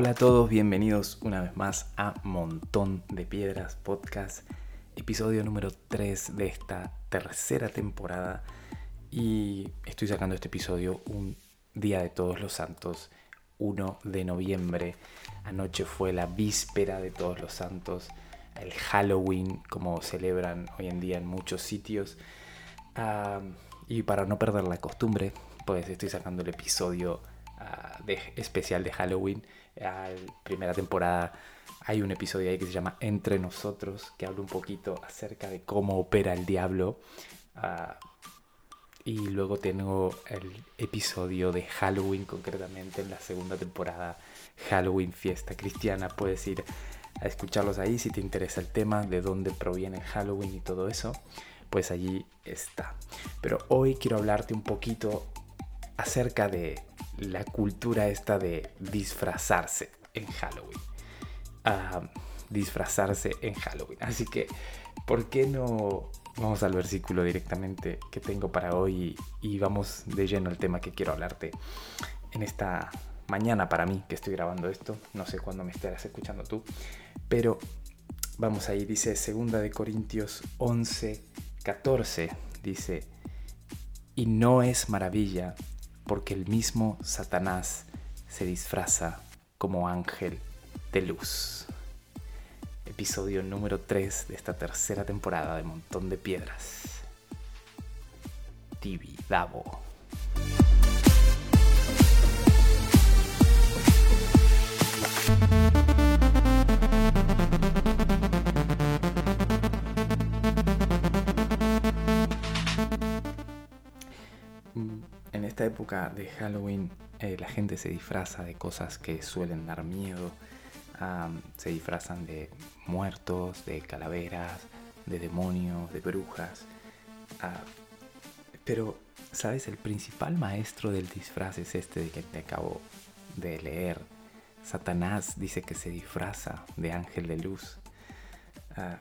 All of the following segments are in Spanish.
Hola a todos, bienvenidos una vez más a Montón de Piedras Podcast, episodio número 3 de esta tercera temporada. Y estoy sacando este episodio un día de todos los santos, 1 de noviembre. Anoche fue la víspera de todos los santos, el Halloween, como celebran hoy en día en muchos sitios. Ah, y para no perder la costumbre, pues estoy sacando el episodio ah, de, especial de Halloween. Primera temporada hay un episodio ahí que se llama Entre nosotros, que habla un poquito acerca de cómo opera el diablo. Ah, y luego tengo el episodio de Halloween, concretamente en la segunda temporada, Halloween Fiesta Cristiana. Puedes ir a escucharlos ahí si te interesa el tema, de dónde proviene Halloween y todo eso pues allí está. Pero hoy quiero hablarte un poquito acerca de la cultura esta de disfrazarse en Halloween. Ah, disfrazarse en Halloween. Así que, ¿por qué no vamos al versículo directamente que tengo para hoy y vamos de lleno al tema que quiero hablarte en esta mañana para mí que estoy grabando esto? No sé cuándo me estarás escuchando tú, pero vamos ahí, dice 2 de Corintios 11 14 dice, y no es maravilla porque el mismo Satanás se disfraza como ángel de luz. Episodio número 3 de esta tercera temporada de Montón de Piedras. Tibi. Época de Halloween eh, la gente se disfraza de cosas que suelen dar miedo. se disfrazan de muertos, de calaveras, de demonios, de brujas. Ah, pero, ¿sabes? El principal maestro del disfraz es este de que te acabo de leer. Satanás dice que se disfraza de ángel de luz. Ah,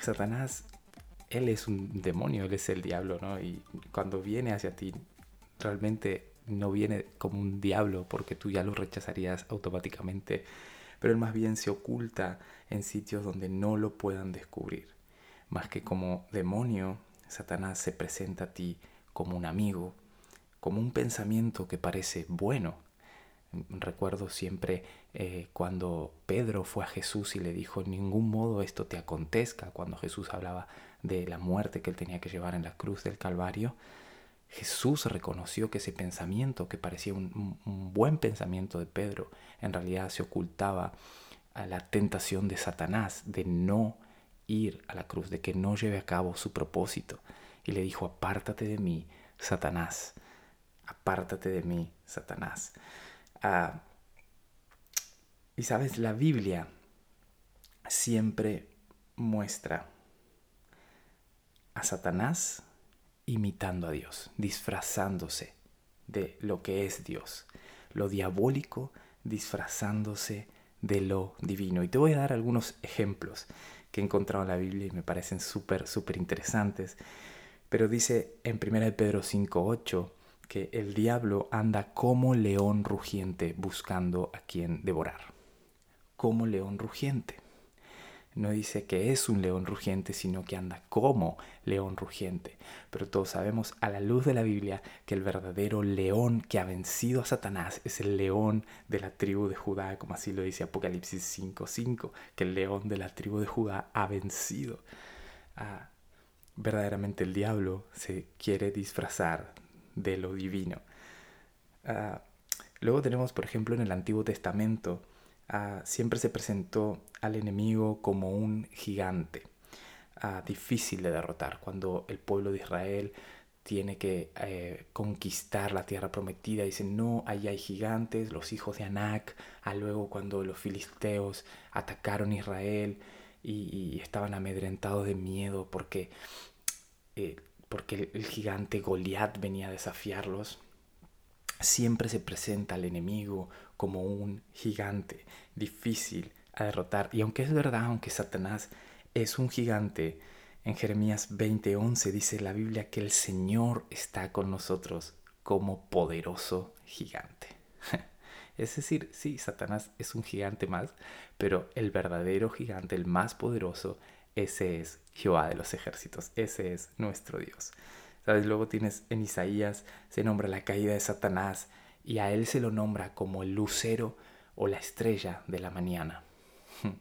Satanás, él es un demonio, él es el diablo, ¿no? Y cuando viene hacia ti, realmente no viene como un diablo porque tú ya lo rechazarías automáticamente, pero él más bien se oculta en sitios donde no lo puedan descubrir. Más que como demonio, Satanás se presenta a ti como un amigo, como un pensamiento que parece bueno. Recuerdo siempre eh, cuando Pedro fue a Jesús y le dijo, en ningún modo esto te acontezca, cuando Jesús hablaba de la muerte que él tenía que llevar en la cruz del Calvario, Jesús reconoció que ese pensamiento, que parecía un, buen pensamiento de Pedro, en realidad se ocultaba a la tentación de Satanás de no ir a la cruz, de que no lleve a cabo su propósito. Y le dijo, apártate de mí, Satanás, apártate de mí, Satanás. Ah, y sabes, la Biblia siempre muestra a Satanás imitando a Dios, disfrazándose de lo que es Dios, lo diabólico disfrazándose de lo divino. Y te voy a dar algunos ejemplos que he encontrado en la Biblia y me parecen súper, súper interesantes. Pero dice en 1 Pedro 5.8 que el diablo anda como león rugiente buscando a quien devorar. Como león rugiente no dice que es un león rugiente, sino que anda como león rugiente. Pero todos sabemos a la luz de la Biblia que el verdadero león que ha vencido a Satanás es el león de la tribu de Judá, como así lo dice Apocalipsis 5:5, que el león de la tribu de Judá ha vencido. Ah, verdaderamente el diablo se quiere disfrazar de lo divino. Ah, luego tenemos, por ejemplo, en el Antiguo Testamento, Ah, siempre se presentó al enemigo como un gigante, ah, difícil de derrotar. Cuando el pueblo de Israel tiene que eh, conquistar la tierra prometida, dicen, no, ahí hay gigantes, los hijos de Anac, ah, luego cuando los filisteos atacaron Israel y, estaban amedrentados de miedo porque, eh, porque el, gigante Goliat venía a desafiarlos, siempre se presenta al enemigo como un gigante difícil a derrotar. Y aunque es verdad, aunque Satanás es un gigante, en Jeremías 20:11 dice la Biblia que el Señor está con nosotros como poderoso gigante. Es decir, sí, Satanás es un gigante más, pero el verdadero gigante, el más poderoso, ese es Jehová de los ejércitos, ese es nuestro Dios. Luego tienes en Isaías, se nombra la caída de Satanás y a él se lo nombra como el lucero o la estrella de la mañana.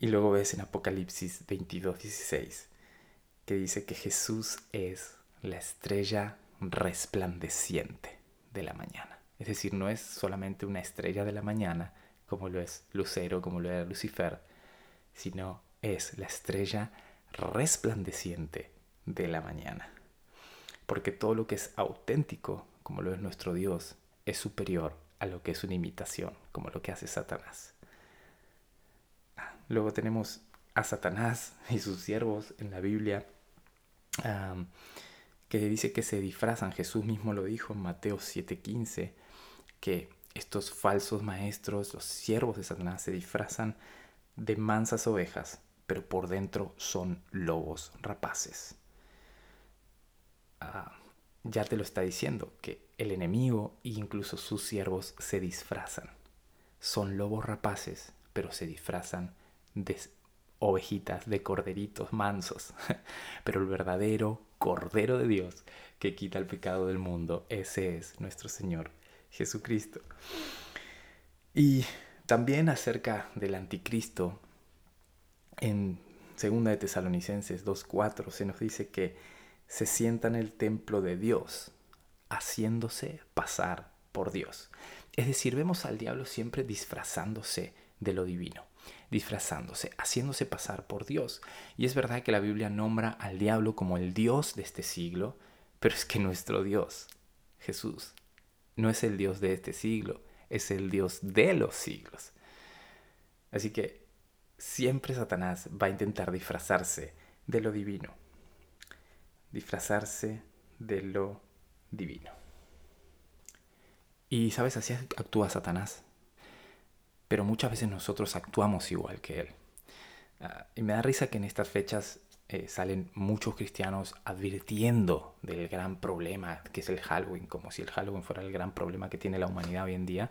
Y luego ves en Apocalipsis 22, 16, que dice que Jesús es la estrella resplandeciente de la mañana. Es decir, no es solamente una estrella de la mañana, como lo es Lucero, como lo era Lucifer, sino es la estrella resplandeciente de la mañana. Porque todo lo que es auténtico, como lo es nuestro Dios, es superior a lo que es una imitación, como lo que hace Satanás. Luego tenemos a Satanás y sus siervos en la Biblia, que dice que se disfrazan. Jesús mismo lo dijo en Mateo 7:15, que estos falsos maestros, los siervos de Satanás, se disfrazan de mansas ovejas, pero por dentro son lobos rapaces. Ah, ya te lo está diciendo, que el enemigo e incluso sus siervos se disfrazan. Son lobos rapaces, pero se disfrazan de ovejitas, de corderitos mansos. Pero el verdadero Cordero de Dios que quita el pecado del mundo, ese es nuestro Señor Jesucristo. Y también acerca del anticristo, en 2 de Tesalonicenses 2.4 se nos dice que se sienta en el templo de Dios, haciéndose pasar por Dios. Es decir, vemos al diablo siempre disfrazándose de lo divino disfrazándose, haciéndose pasar por Dios. Y es verdad que la Biblia nombra al diablo como el Dios de este siglo, pero es que nuestro Dios, Jesús, no es el Dios de este siglo, es el Dios de los siglos. Así que siempre Satanás va a intentar disfrazarse de lo divino, disfrazarse de lo divino. Y sabes, así actúa Satanás pero muchas veces nosotros actuamos igual que Él. Ah, y me da risa que en estas fechas eh, salen muchos cristianos advirtiendo del gran problema que es el Halloween, como si el Halloween fuera el gran problema que tiene la humanidad hoy en día.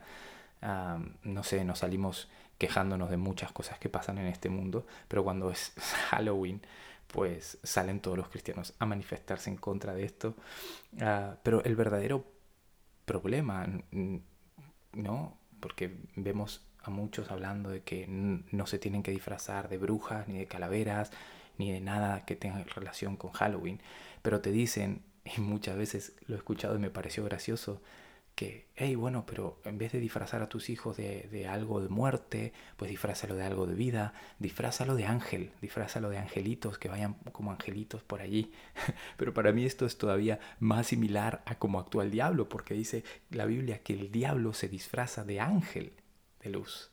No sé, nos salimos quejándonos de muchas cosas que pasan en este mundo, pero cuando es Halloween, pues salen todos los cristianos a manifestarse en contra de esto. Ah, pero el verdadero problema, ¿no? Porque vemos muchos hablando de que no se tienen que disfrazar de brujas, ni de calaveras, ni de nada que tenga relación con Halloween, pero te dicen, y muchas veces lo he escuchado y me pareció gracioso, que, hey, bueno, pero en vez de disfrazar a tus hijos de, de, algo de muerte, pues disfrázalo de algo de vida, disfrázalo de ángel, disfrázalo de angelitos, que vayan como angelitos por allí. pero para mí esto es todavía más similar a cómo actúa el diablo, porque dice la Biblia que el diablo se disfraza de ángel de luz.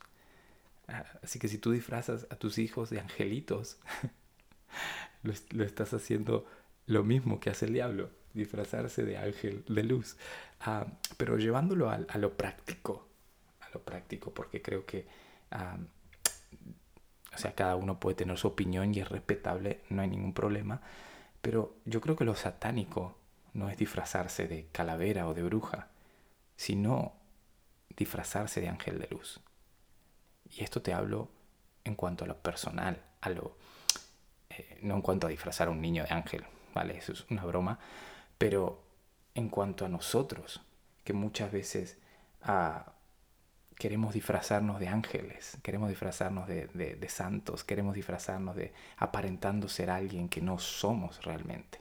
Ah, así que si tú disfrazas a tus hijos de angelitos, lo, estás haciendo lo mismo que hace el diablo, disfrazarse de ángel de luz. Ah, pero llevándolo a, lo práctico, a lo práctico, porque creo que, ah, o sea, cada uno puede tener su opinión y es respetable, no hay ningún problema. Pero yo creo que lo satánico no es disfrazarse de calavera o de bruja, sino disfrazarse de ángel de luz. Y esto te hablo en cuanto a lo personal, a lo, eh, no en cuanto a disfrazar a un niño de ángel, ¿vale? Eso es una broma, pero en cuanto a nosotros, que muchas veces ah, queremos disfrazarnos de ángeles, queremos disfrazarnos de, de santos, queremos disfrazarnos de aparentando ser alguien que no somos realmente.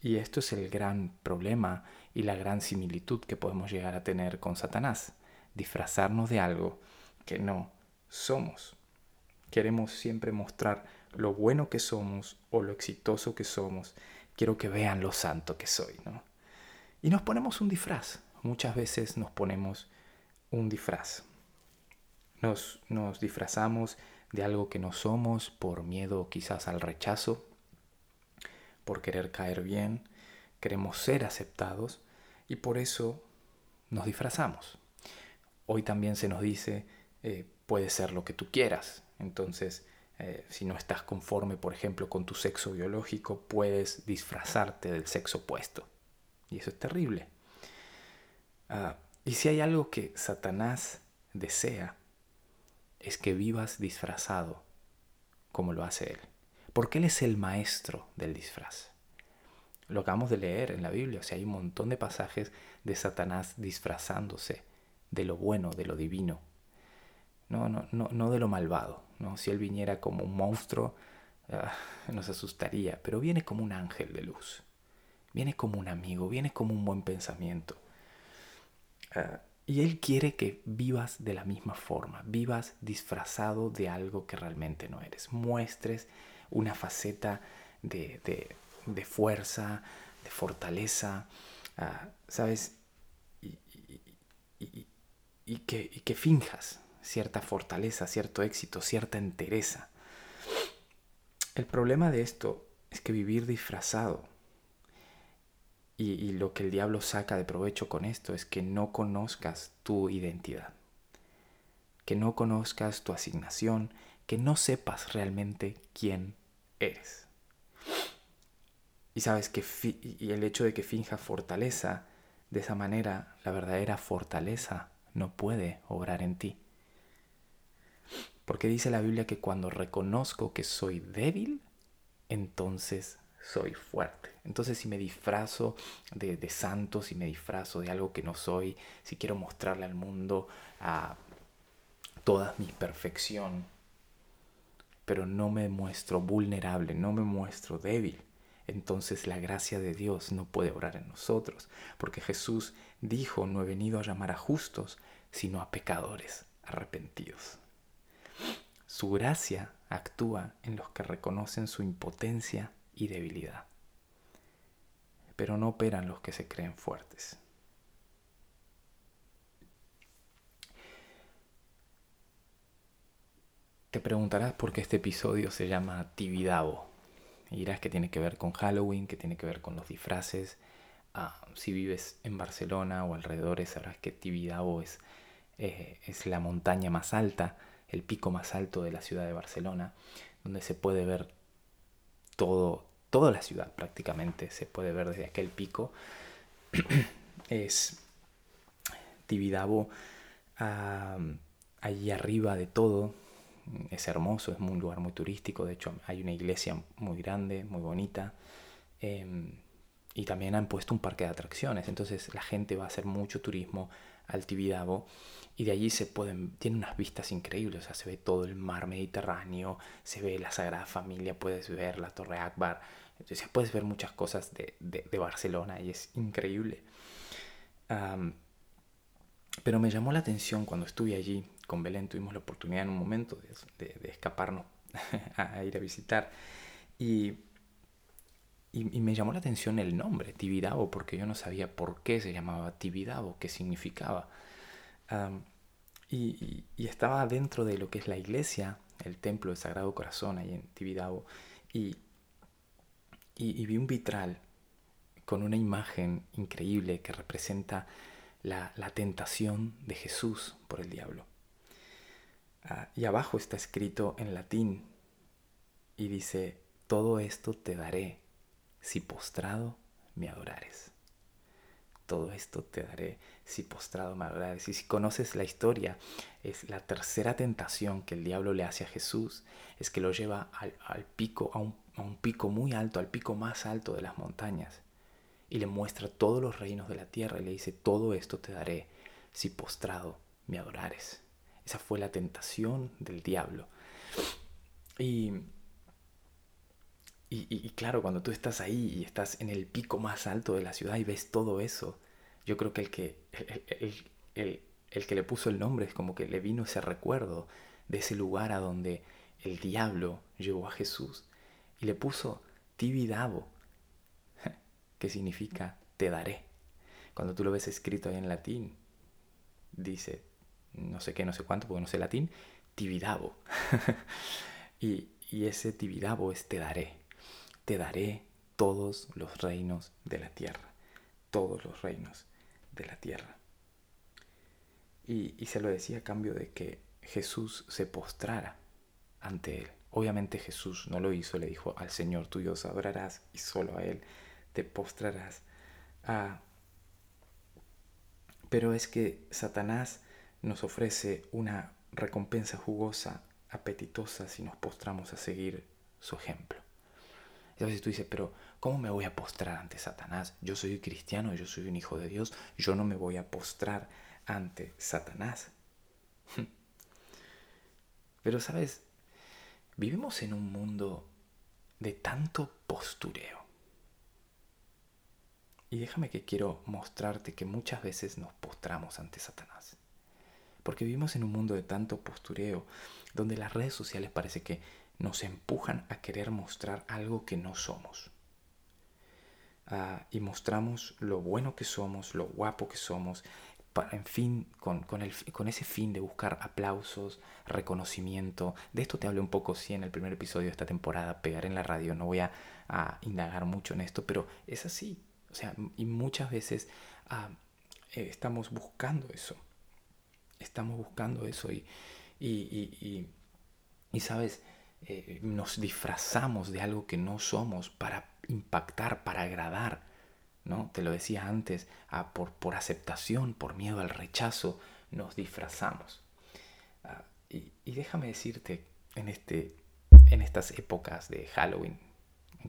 Y esto es el gran problema y la gran similitud que podemos llegar a tener con Satanás, disfrazarnos de algo que no somos. Queremos siempre mostrar lo bueno que somos o lo exitoso que somos. Quiero que vean lo santo que soy, ¿no? Y nos ponemos un disfraz. Muchas veces nos ponemos un disfraz. Nos, nos disfrazamos de algo que no somos por miedo quizás al rechazo, por querer caer bien, queremos ser aceptados y por eso nos disfrazamos. Hoy también se nos dice eh, puede ser lo que tú quieras. Entonces, eh, si no estás conforme, por ejemplo, con tu sexo biológico, puedes disfrazarte del sexo opuesto. Y eso es terrible. Ah, y si hay algo que Satanás desea, es que vivas disfrazado como lo hace él. Porque él es el maestro del disfraz. Lo acabamos de leer en la Biblia, o sea, hay un montón de pasajes de Satanás disfrazándose de lo bueno, de lo divino. No, no, no, no de lo malvado. ¿no? Si él viniera como un monstruo, ah, nos asustaría, pero viene como un ángel de luz. Viene como un amigo, viene como un buen pensamiento. Ah, y Él quiere que vivas de la misma forma, vivas disfrazado de algo que realmente no eres. Muestres una faceta de, fuerza, de fortaleza, ah, ¿sabes? Y, que, y que finjas cierta fortaleza, cierto éxito, cierta entereza. El problema de esto es que vivir disfrazado y, lo que el diablo saca de provecho con esto es que no conozcas tu identidad, que no conozcas tu asignación, que no sepas realmente quién eres. Y sabes que y el hecho de que finja fortaleza, de esa manera la verdadera fortaleza no puede obrar en ti. Porque dice la Biblia que cuando reconozco que soy débil, entonces soy fuerte. Entonces si me disfrazo de, santo, si me disfrazo de algo que no soy, si quiero mostrarle al mundo a toda mi perfección, pero no me muestro vulnerable, no me muestro débil, entonces la gracia de Dios no puede obrar en nosotros, porque Jesús dijo, no he venido a llamar a justos, sino a pecadores arrepentidos. Su gracia actúa en los que reconocen su impotencia y debilidad. Pero no operan los que se creen fuertes. Te preguntarás por qué este episodio se llama Tibidabo. Dirás que tiene que ver con Halloween, que tiene que ver con los disfraces. Ah, si vives en Barcelona o alrededores, sabrás que Tibidabo es, eh, es la montaña más alta, el pico más alto de la ciudad de Barcelona, donde se puede ver todo, toda la ciudad prácticamente se puede ver desde aquel pico. es Tibidabo allí arriba de todo. Es hermoso, es un lugar muy turístico. De hecho, hay una iglesia muy grande, muy bonita. Em, y también han puesto un parque de atracciones. Entonces la gente va a hacer mucho turismo al Tibidabo y de allí se pueden, tiene unas vistas increíbles, o sea, se ve todo el mar Mediterráneo, se ve la Sagrada Familia, puedes ver la Torre Akbar, entonces puedes ver muchas cosas de, de, Barcelona y es increíble. pero me llamó la atención cuando estuve allí con Belén, tuvimos la oportunidad en un momento de, de escaparnos a ir a visitar y y, me llamó la atención el nombre, Tibidabo, porque yo no sabía por qué se llamaba Tibidabo, qué significaba. y, estaba dentro de lo que es la iglesia, el templo del Sagrado Corazón ahí en Tibidabo, y, vi un vitral con una imagen increíble que representa la, tentación de Jesús por el diablo. Ah, y abajo está escrito en latín y dice, todo esto te daré si postrado me adorares. Todo esto te daré si postrado me adorares. Y si conoces la historia, es la tercera tentación que el diablo le hace a Jesús, es que lo lleva al, pico, a un, a un pico muy alto, al pico más alto de las montañas, y le muestra todos los reinos de la tierra y le dice, todo esto te daré si postrado me adorares. Esa fue la tentación del diablo. Y y, claro, cuando tú estás ahí y estás en el pico más alto de la ciudad y ves todo eso, yo creo que el que, el, el, que le puso el nombre es como que le vino ese recuerdo de ese lugar a donde el diablo llevó a Jesús y le puso Tibidabo, que significa te daré. Cuando tú lo ves escrito ahí en latín, dice no sé qué, no sé cuánto, porque no sé latín, Tibidabo. y, y ese Tibidabo es te daré te daré todos los reinos de la tierra, todos los reinos de la tierra. Y, se lo decía a cambio de que Jesús se postrara ante él. Obviamente Jesús no lo hizo, le dijo al Señor tu Dios adorarás y solo a Él te postrarás. Ah, Pero es que Satanás nos ofrece una recompensa jugosa, apetitosa, si nos postramos a seguir su ejemplo. Entonces tú dices, pero ¿cómo me voy a postrar ante Satanás? Yo soy cristiano, yo soy un hijo de Dios, yo no me voy a postrar ante Satanás. Pero sabes, vivimos en un mundo de tanto postureo. Y déjame que quiero mostrarte que muchas veces nos postramos ante Satanás. Porque vivimos en un mundo de tanto postureo, donde las redes sociales parece que nos empujan a querer mostrar algo que no somos. Ah, y mostramos lo bueno que somos, lo guapo que somos, en fin, con, el, con, ese fin de buscar aplausos, reconocimiento. De esto te hablé un poco, sí, en el primer episodio de esta temporada, pegar en la radio. No voy a, indagar mucho en esto, pero es así. O sea, y muchas veces ah, eh, estamos buscando eso. Estamos buscando eso y, y, y, sabes, eh, nos disfrazamos de algo que no somos para impactar, para agradar. ¿no? Te lo decía antes, ah, por, por, aceptación, por miedo al rechazo, nos disfrazamos. Ah, y, déjame decirte, en, este, en estas épocas de Halloween,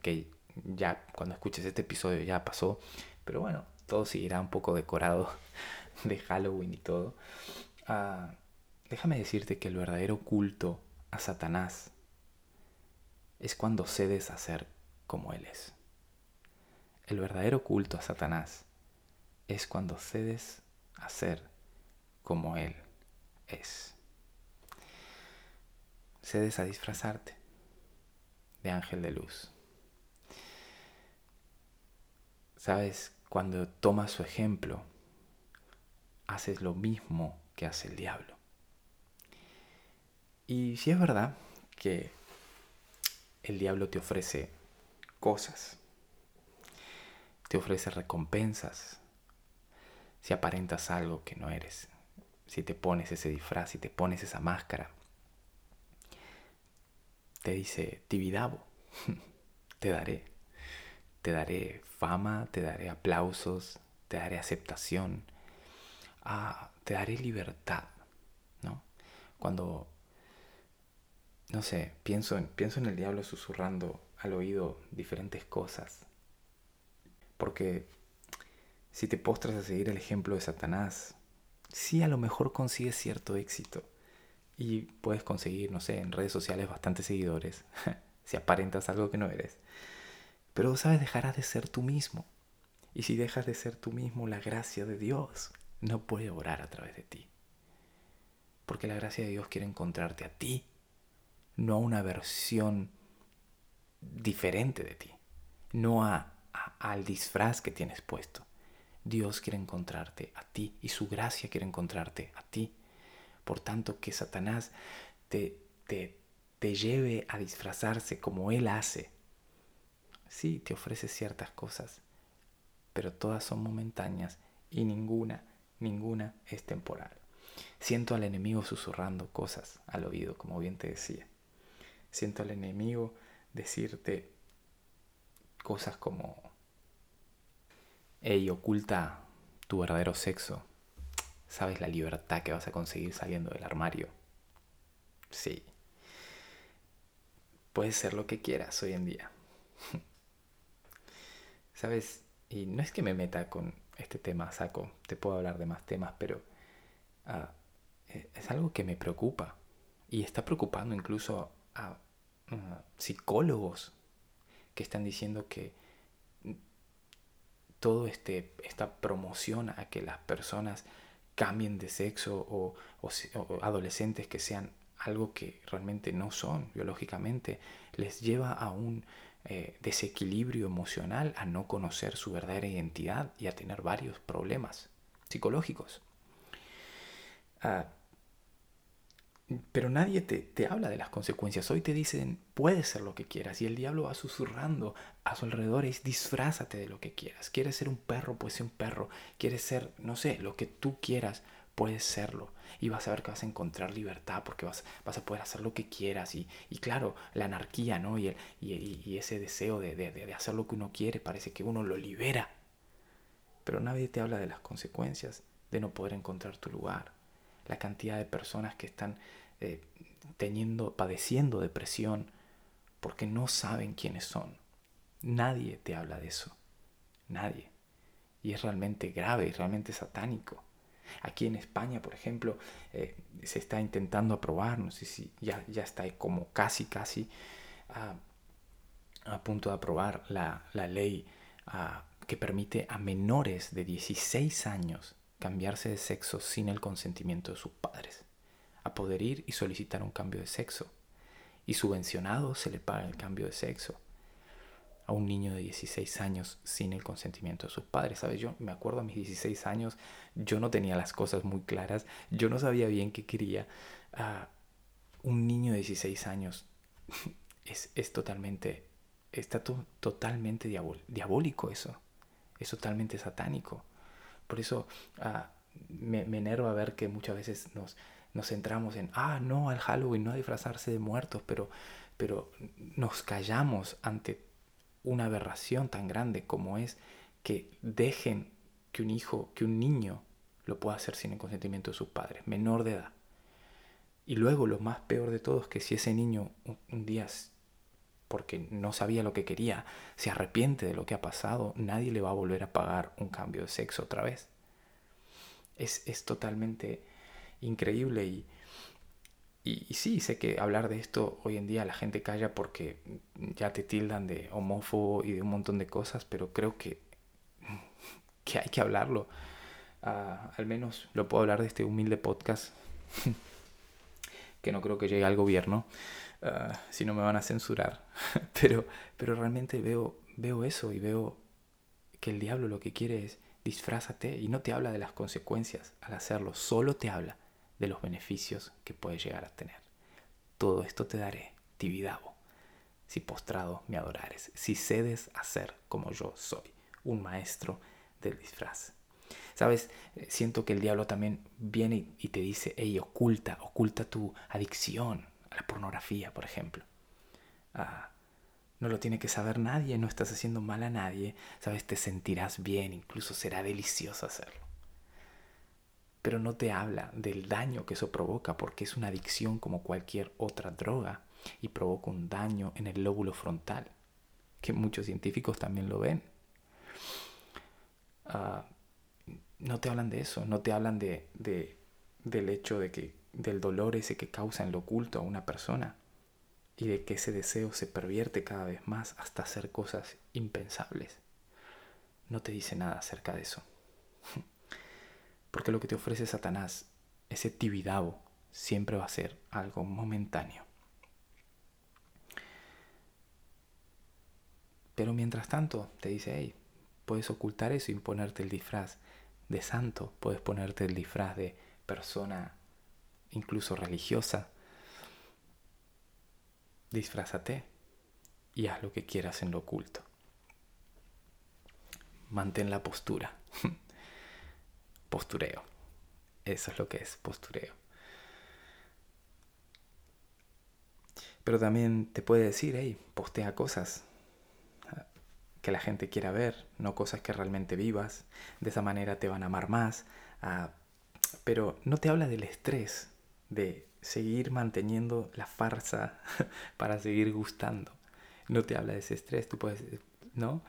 que ya cuando escuches este episodio ya pasó, pero bueno, todo seguirá un poco decorado de Halloween y todo. Ah, déjame decirte que el verdadero culto a Satanás es cuando cedes a ser como Él es. El verdadero culto a Satanás es cuando cedes a ser como Él es. Cedes a disfrazarte de ángel de luz. Sabes, cuando tomas su ejemplo, haces lo mismo que hace el diablo. Y si es verdad que el diablo te ofrece cosas, te ofrece recompensas si aparentas algo que no eres, si te pones ese disfraz, si te pones esa máscara. Te dice, Tibidabo, te daré. Te daré fama, te daré aplausos, te daré aceptación, ah, te daré libertad, ¿no? Cuando, no sé, pienso en, pienso en el diablo susurrando al oído diferentes cosas porque si te postras a seguir el ejemplo de Satanás, sí a lo mejor consigues cierto éxito. Y puedes conseguir, no sé, en redes sociales bastantes seguidores, si aparentas algo que no eres. Pero, ¿sabes? Dejarás de ser tú mismo. Y si dejas de ser tú mismo, la gracia de Dios no puede orar a través de ti. Porque la gracia de Dios quiere encontrarte a ti, no a una versión diferente de ti, no a al disfraz que tienes puesto. Dios quiere encontrarte a ti y su gracia quiere encontrarte a ti. Por tanto, que Satanás te, te, te lleve a disfrazarse como Él hace. Sí, te ofrece ciertas cosas, pero todas son momentáneas y ninguna, ninguna es temporal. Siento al enemigo susurrando cosas al oído, como bien te decía. Siento al enemigo decirte cosas como Ey, oculta tu verdadero sexo. ¿Sabes la libertad que vas a conseguir saliendo del armario? Sí. Puedes ser lo que quieras hoy en día. ¿Sabes? Y no es que me meta con este tema saco, te puedo hablar de más temas, pero ah, e, es algo que me preocupa y está preocupando incluso psicólogos que están diciendo que todo este, esta promoción a que las personas cambien de sexo o, adolescentes que sean algo que realmente no son biológicamente, les lleva a un eh, desequilibrio emocional, a no conocer su verdadera identidad y a tener varios problemas psicológicos. Ah, pero nadie te, habla de las consecuencias. Hoy te dicen, puedes ser lo que quieras. Y el diablo va susurrando a su alrededor y disfrázate de lo que quieras. Quieres ser un perro, puedes ser un perro. Quieres ser, no sé, lo que tú quieras, puedes serlo. Y vas a ver que vas a encontrar libertad porque vas, vas a poder hacer lo que quieras. Y, claro, la anarquía, ¿no? Y, el, y, ese deseo de, de hacer lo que uno quiere parece que uno lo libera. Pero nadie te habla de las consecuencias. de no poder encontrar tu lugar, la cantidad de personas que están eh, teniendo, padeciendo depresión porque no saben quiénes son. Nadie te habla de eso, nadie. Y es realmente grave y realmente satánico. Aquí en España, por ejemplo, eh, se está intentando aprobar, no sé si ya, ya está como casi, casi a, punto de aprobar la, ley que permite a menores de 16 años cambiarse de sexo sin el consentimiento de sus padres, a poder ir y solicitar un cambio de sexo. Y subvencionado se le paga el cambio de sexo a un niño de 16 años sin el consentimiento de sus padres. ¿Sabes? Yo me acuerdo a mis 16 años, yo no tenía las cosas muy claras, yo no sabía bien qué quería. a un niño de 16 años es, es totalmente, está totalmente diabólico eso, es totalmente satánico. Por eso ah, me, enerva ver que muchas veces nos, nos centramos en, ah, no, al Halloween, no disfrazarse de muertos, pero, pero nos callamos ante una aberración tan grande como es que dejen que un hijo, que un niño lo pueda hacer sin el consentimiento de sus padres, menor de edad. Y luego lo más peor de todo es que si ese niño un, día, porque no sabía lo que quería, se arrepiente de lo que ha pasado, nadie le va a volver a pagar un cambio de sexo otra vez. Es, es totalmente increíble y, y, sí, sé que hablar de esto hoy en día la gente calla porque ya te tildan de homófobo y de un montón de cosas, pero creo que, que hay que hablarlo. Ah, al menos lo puedo hablar de este humilde podcast, que no creo que llegue al gobierno, ah, si no me van a censurar. pero, pero realmente veo, veo eso y veo que el diablo lo que quiere es disfrázate y no te habla de las consecuencias al hacerlo, solo te habla de los beneficios que puedes llegar a tener. Todo esto te daré, Tibidabo, si postrado me adorares, si cedes a ser como yo soy, un maestro del disfraz. Sabes, eh, siento que el diablo también viene y te dice, hey, oculta, oculta tu adicción a la pornografía, por ejemplo. Ah, no lo tiene que saber nadie, no estás haciendo mal a nadie, sabes, te sentirás bien, incluso será delicioso hacerlo pero no te habla del daño que eso provoca porque es una adicción como cualquier otra droga y provoca un daño en el lóbulo frontal, que muchos científicos también lo ven. Ah, no te hablan de eso, no te hablan de, del hecho de que del dolor ese que causa en lo oculto a una persona y de que ese deseo se pervierte cada vez más hasta hacer cosas impensables. No te dice nada acerca de eso. Porque lo que te ofrece Satanás, ese tibidabo, siempre va a ser algo momentáneo. Pero mientras tanto, te dice, hey, puedes ocultar eso y ponerte el disfraz de santo, puedes ponerte el disfraz de persona incluso religiosa. Disfrázate y haz lo que quieras en lo oculto. Mantén la postura. postureo. Eso es lo que es postureo. Pero también te puede decir, hey, postea cosas que la gente quiera ver, no cosas que realmente vivas. De esa manera te van a amar más. Ah, pero no te habla del estrés de seguir manteniendo la farsa para seguir gustando. No te habla de ese estrés. Tú puedes, ¿no?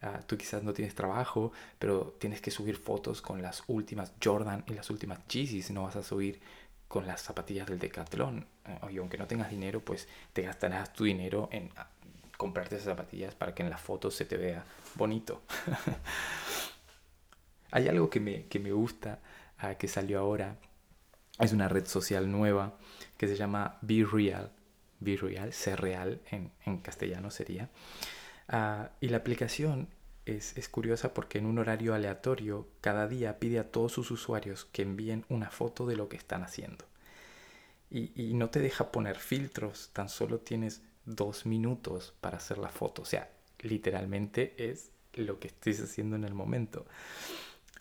Ah, tú quizás no tienes trabajo, pero tienes que subir fotos con las últimas Jordan y las últimas Yeezys, no vas a subir con las zapatillas del Decathlon. Ah, y aunque no tengas dinero, pues te gastarás tu dinero en ah, comprarte esas zapatillas para que en la foto se te vea bonito. Hay algo que me, que me gusta, que salió ahora, es una red social nueva que se llama Be Real. Be Real, ser real en, en castellano sería. Ah, y la aplicación es, curiosa porque en un horario aleatorio cada día pide a todos sus usuarios que envíen una foto de lo que están haciendo. Y, no te deja poner filtros, tan solo tienes dos minutos para hacer la foto. O sea, literalmente es lo que estés haciendo en el momento.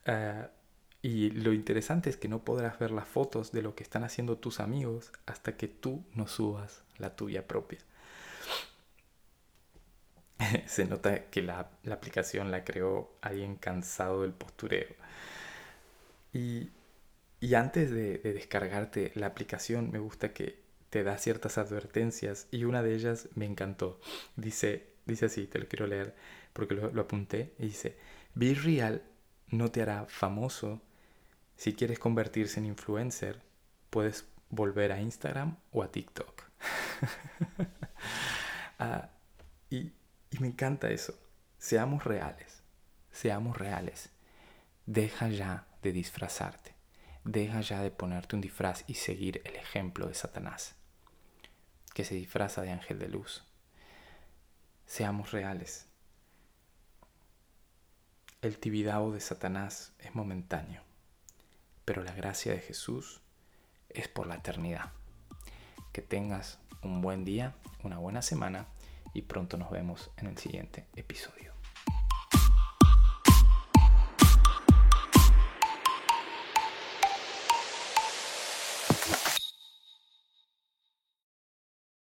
Ah, y lo interesante es que no podrás ver las fotos de lo que están haciendo tus amigos hasta que tú no subas la tuya propia. se nota que la, aplicación la creó alguien cansado del postureo. Y, y antes de, de, descargarte la aplicación, me gusta que te da ciertas advertencias y una de ellas me encantó. Dice, dice así, te lo quiero leer porque lo, lo apunté, y dice, Be Real no te hará famoso. Si quieres convertirse en influencer, puedes volver a Instagram o a TikTok. ah, y, y me encanta eso. Seamos reales. Seamos reales. Deja ya de disfrazarte. Deja ya de ponerte un disfraz y seguir el ejemplo de Satanás, que se disfraza de ángel de luz. Seamos reales. El tibidabo de Satanás es momentáneo, pero la gracia de Jesús es por la eternidad. Que tengas un buen día, una buena semana y pronto nos vemos en el siguiente episodio.